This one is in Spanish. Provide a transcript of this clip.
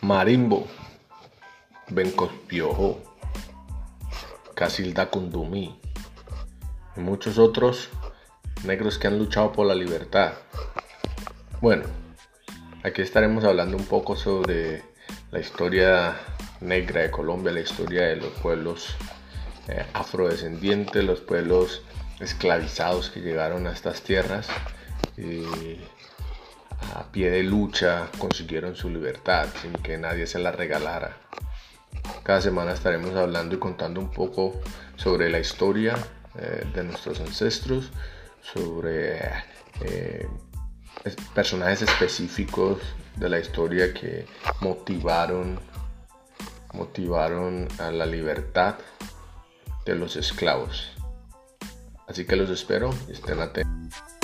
Marimbo, Bencos Piojo, Casilda Kundumi y muchos otros negros que han luchado por la libertad. Bueno, aquí estaremos hablando un poco sobre la historia negra de Colombia, la historia de los pueblos eh, afrodescendientes, los pueblos esclavizados que llegaron a estas tierras. Y a pie de lucha consiguieron su libertad sin que nadie se la regalara. Cada semana estaremos hablando y contando un poco sobre la historia eh, de nuestros ancestros, sobre eh, personajes específicos de la historia que motivaron, motivaron a la libertad de los esclavos. Así que los espero estén atentos.